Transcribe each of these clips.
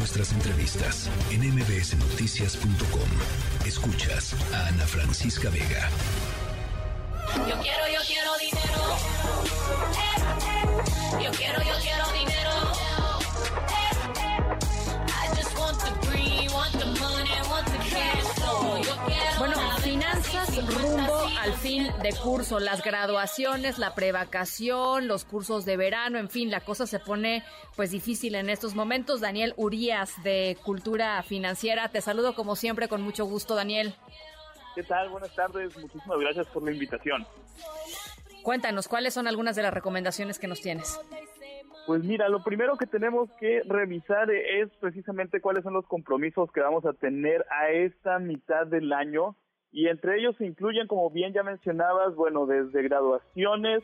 nuestras entrevistas en mbsnoticias.com. Escuchas a Ana Francisca Vega. Yo quiero, yo quiero dinero. Eh, yo quiero, yo quiero rumbo al fin de curso, las graduaciones, la prevacación, los cursos de verano, en fin, la cosa se pone pues difícil en estos momentos. Daniel Urias de Cultura Financiera, te saludo como siempre con mucho gusto, Daniel. ¿Qué tal? Buenas tardes. Muchísimas gracias por la invitación. Cuéntanos, ¿cuáles son algunas de las recomendaciones que nos tienes? Pues mira, lo primero que tenemos que revisar es precisamente cuáles son los compromisos que vamos a tener a esta mitad del año y entre ellos se incluyen, como bien ya mencionabas, bueno, desde graduaciones,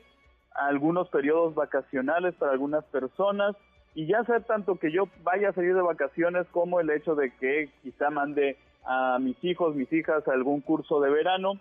algunos periodos vacacionales para algunas personas y ya sea tanto que yo vaya a salir de vacaciones como el hecho de que quizá mande a mis hijos, mis hijas a algún curso de verano.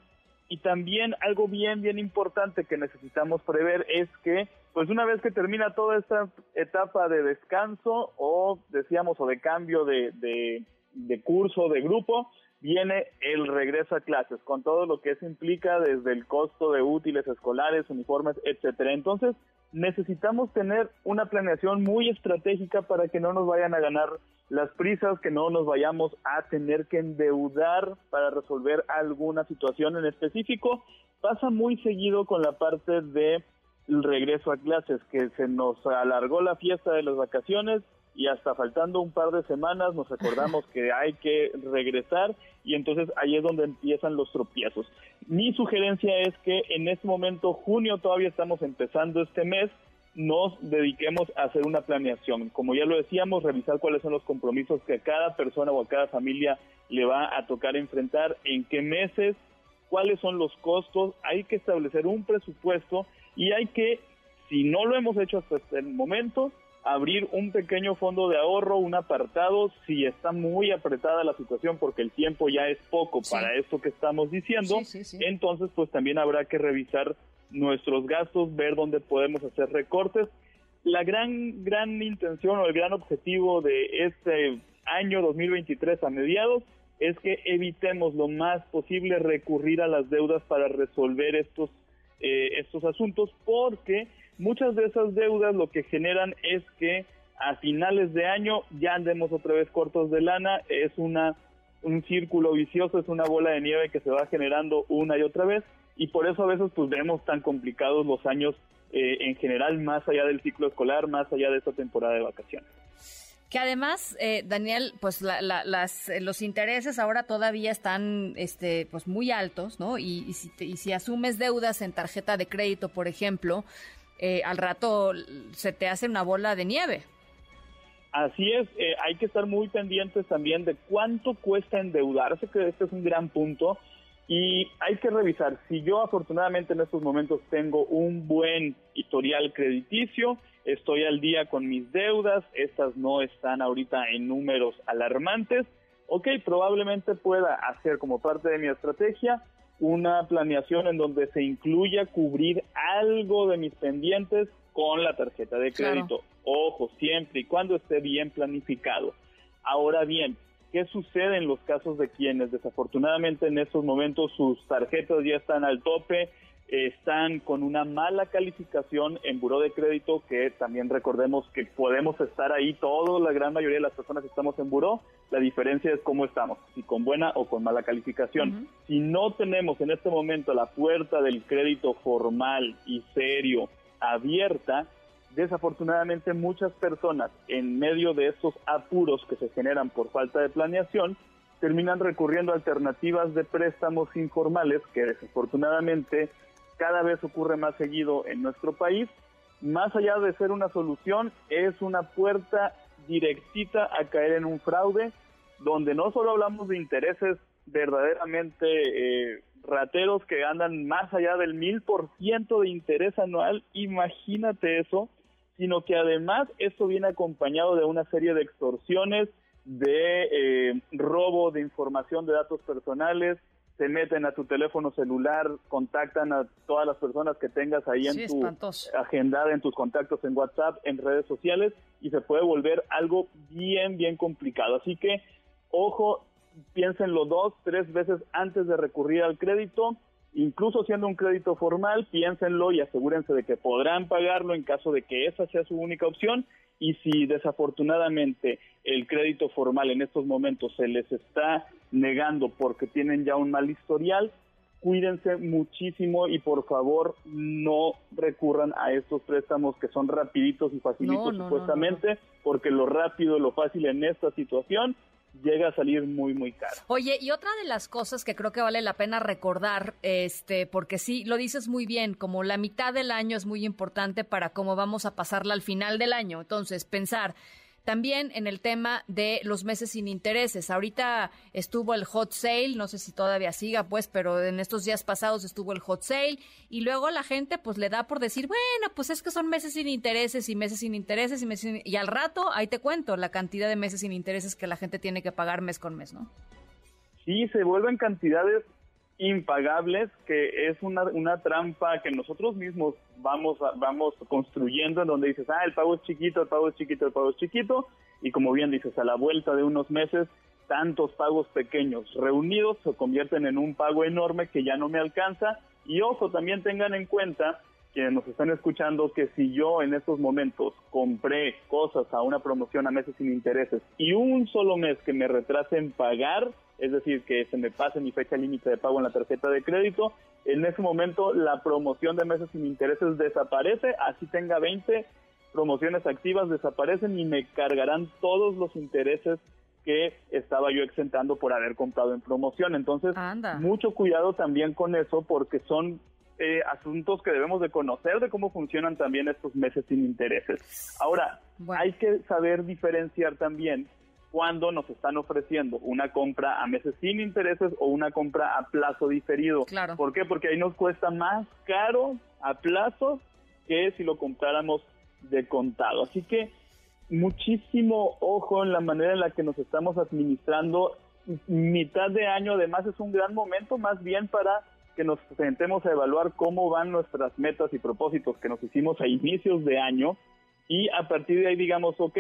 Y también algo bien, bien importante que necesitamos prever es que, pues una vez que termina toda esta etapa de descanso o, decíamos, o de cambio de, de, de curso, de grupo, viene el regreso a clases, con todo lo que eso implica desde el costo de útiles escolares, uniformes, etcétera. Entonces, necesitamos tener una planeación muy estratégica para que no nos vayan a ganar las prisas, que no nos vayamos a tener que endeudar para resolver alguna situación en específico. Pasa muy seguido con la parte de regreso a clases, que se nos alargó la fiesta de las vacaciones y hasta faltando un par de semanas nos acordamos que hay que regresar y entonces ahí es donde empiezan los tropiezos. Mi sugerencia es que en este momento, junio, todavía estamos empezando este mes, nos dediquemos a hacer una planeación. Como ya lo decíamos, revisar cuáles son los compromisos que a cada persona o a cada familia le va a tocar enfrentar, en qué meses, cuáles son los costos, hay que establecer un presupuesto y hay que, si no lo hemos hecho hasta el momento, abrir un pequeño fondo de ahorro, un apartado, si está muy apretada la situación porque el tiempo ya es poco Sí. para esto que estamos diciendo, Sí, sí, sí. entonces pues también habrá que revisar nuestros gastos, ver dónde podemos hacer recortes. La gran, gran intención o el gran objetivo de este año 2023 a mediados es que evitemos lo más posible recurrir a las deudas para resolver estos, asuntos, porque muchas de esas deudas lo que generan es que a finales de año ya andemos otra vez cortos de lana, es una un círculo vicioso, es una bola de nieve que se va generando una y otra vez y por eso a veces pues vemos tan complicados los años eh, en general más allá del ciclo escolar, más allá de esta temporada de vacaciones. Que además, eh, Daniel, pues la- la- las, eh, los intereses ahora todavía están este, pues muy altos, ¿no? Y, si te- y si asumes deudas en tarjeta de crédito, por ejemplo, eh, al rato se te hace una bola de nieve. Así es, eh, hay que estar muy pendientes también de cuánto cuesta endeudarse, que este es un gran punto, y hay que revisar si yo afortunadamente en estos momentos tengo un buen historial crediticio, estoy al día con mis deudas, estas no están ahorita en números alarmantes, ok, probablemente pueda hacer como parte de mi estrategia una planeación en donde se incluya cubrir algo de mis pendientes con la tarjeta de Claro. crédito. Ojo, siempre y cuando esté bien planificado. Ahora bien, ¿qué sucede en los casos de quienes desafortunadamente en estos momentos sus tarjetas ya están al tope, están con una mala calificación en buró de crédito, que también recordemos que podemos estar ahí, todos, la gran mayoría de las personas que estamos en buró, la diferencia es cómo estamos, si con buena o con mala calificación. Si no tenemos en este momento la puerta del crédito formal y serio abierta, desafortunadamente muchas personas en medio de estos apuros que se generan por falta de planeación terminan recurriendo a alternativas de préstamos informales que desafortunadamente cada vez ocurre más seguido en nuestro país. Más allá de ser una solución, es una puerta directita a caer en un fraude donde no solo hablamos de intereses verdaderamente eh, rateros que andan más allá del mil por ciento de interés anual, imagínate eso, sino que además esto viene acompañado de una serie de extorsiones, de eh, robo de información de datos personales, se meten a tu teléfono celular, contactan a todas las personas que tengas ahí en tu espantoso. agenda, en tus contactos en WhatsApp, en redes sociales y se puede volver algo bien, bien complicado. Así que, ojo, piénsenlo dos, tres veces antes de recurrir al crédito. Incluso siendo un crédito formal, piénsenlo y asegúrense de que podrán pagarlo en caso de que esa sea su única opción. Y si desafortunadamente el crédito formal en estos momentos se les está negando porque tienen ya un mal historial, cuídense muchísimo y por favor no recurran a estos préstamos que son rapiditos y facilitos No, no, no, supuestamente, porque lo rápido, lo fácil en esta situación llega a salir muy, muy caro. Oye, y otra de las cosas que creo que vale la pena recordar, este, porque sí, lo dices muy bien, como la mitad del año es muy importante para cómo vamos a pasarla al final del año. Entonces, pensar también en el tema de los meses sin intereses. Ahorita estuvo el hot sale, no sé si todavía siga, pues, pero en estos días pasados estuvo el hot sale y luego la gente pues le da por decir, bueno, pues es que son meses sin intereses y meses sin intereses y meses sin... y al rato ahí te cuento la cantidad de meses sin intereses que la gente tiene que pagar mes con mes, ¿no? Sí, se vuelven cantidades impagables, que es una, una trampa que nosotros mismos vamos a- vamos construyendo en donde dices, ah, el pago es chiquito, el pago es chiquito, el pago es chiquito, y como bien dices, a la vuelta de unos meses, tantos pagos pequeños reunidos se convierten en un pago enorme que ya no me alcanza, y ojo, también tengan en cuenta quienes nos están escuchando que si yo en estos momentos compré cosas a una promoción a meses sin intereses y un solo mes que me retrase en pagar, es decir, que se me pase mi fecha límite de pago en la tarjeta de crédito, en ese momento la promoción de meses sin intereses desaparece, así tenga 20 promociones activas desaparecen y me cargarán todos los intereses que estaba yo exentando por haber comprado en promoción. Entonces, Anda. mucho cuidado también con eso porque son eh, asuntos que debemos de conocer de cómo funcionan también estos meses sin intereses. Ahora, Bueno. hay que saber diferenciar también cuando nos están ofreciendo una compra a meses sin intereses o una compra a plazo diferido. Claro. ¿Por qué? Porque ahí nos cuesta más caro a plazo que si lo compráramos de contado. Así que muchísimo ojo en la manera en la que nos estamos administrando. Mitad de año además es un gran momento más bien para que nos sentemos a evaluar cómo van nuestras metas y propósitos que nos hicimos a inicios de año y a partir de ahí digamos, ok,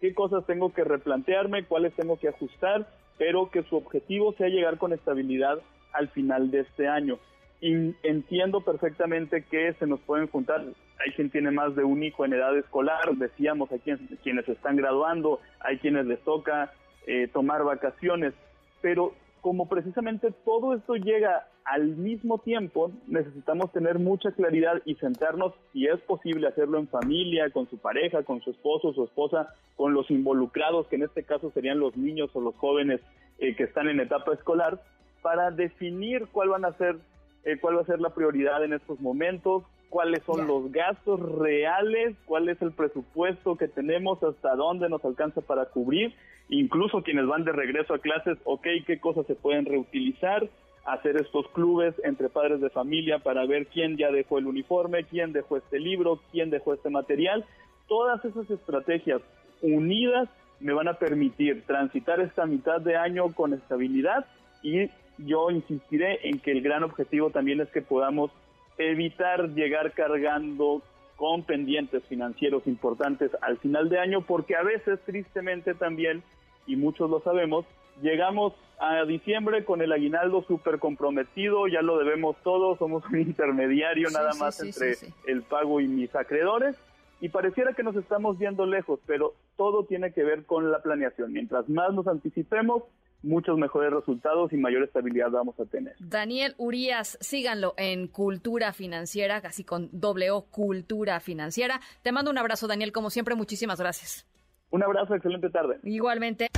qué cosas tengo que replantearme, cuáles tengo que ajustar, pero que su objetivo sea llegar con estabilidad al final de este año. Y entiendo perfectamente que se nos pueden juntar, hay quien tiene más de un hijo en edad escolar, decíamos, hay quienes, quienes están graduando, hay quienes les toca eh, tomar vacaciones, pero como precisamente todo esto llega al mismo tiempo, necesitamos tener mucha claridad y sentarnos, si es posible, hacerlo en familia, con su pareja, con su esposo, su esposa, con los involucrados, que en este caso serían los niños o los jóvenes eh, que están en etapa escolar, para definir cuál van a ser, eh, cuál va a ser la prioridad en estos momentos, cuáles son los gastos reales, cuál es el presupuesto que tenemos, hasta dónde nos alcanza para cubrir, incluso quienes van de regreso a clases, ok, qué cosas se pueden reutilizar, hacer estos clubes entre padres de familia para ver quién ya dejó el uniforme, quién dejó este libro, quién dejó este material. Todas esas estrategias unidas me van a permitir transitar esta mitad de año con estabilidad y yo insistiré en que el gran objetivo también es que podamos evitar llegar cargando con pendientes financieros importantes al final de año, porque a veces, tristemente también, y muchos lo sabemos, llegamos a diciembre con el aguinaldo súper comprometido, ya lo debemos todos, somos un intermediario Sí, nada sí, más sí, entre el pago y mis acreedores, y pareciera que nos estamos viendo lejos, pero todo tiene que ver con la planeación. Mientras más nos anticipemos, muchos mejores resultados y mayor estabilidad vamos a tener. Daniel Urias, síganlo en Cultura Financiera, casi con doble O, Cultura Financiera. Te mando un abrazo, Daniel, como siempre, muchísimas gracias. Un abrazo, excelente tarde. Igualmente.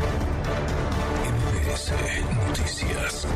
MBS Noticias.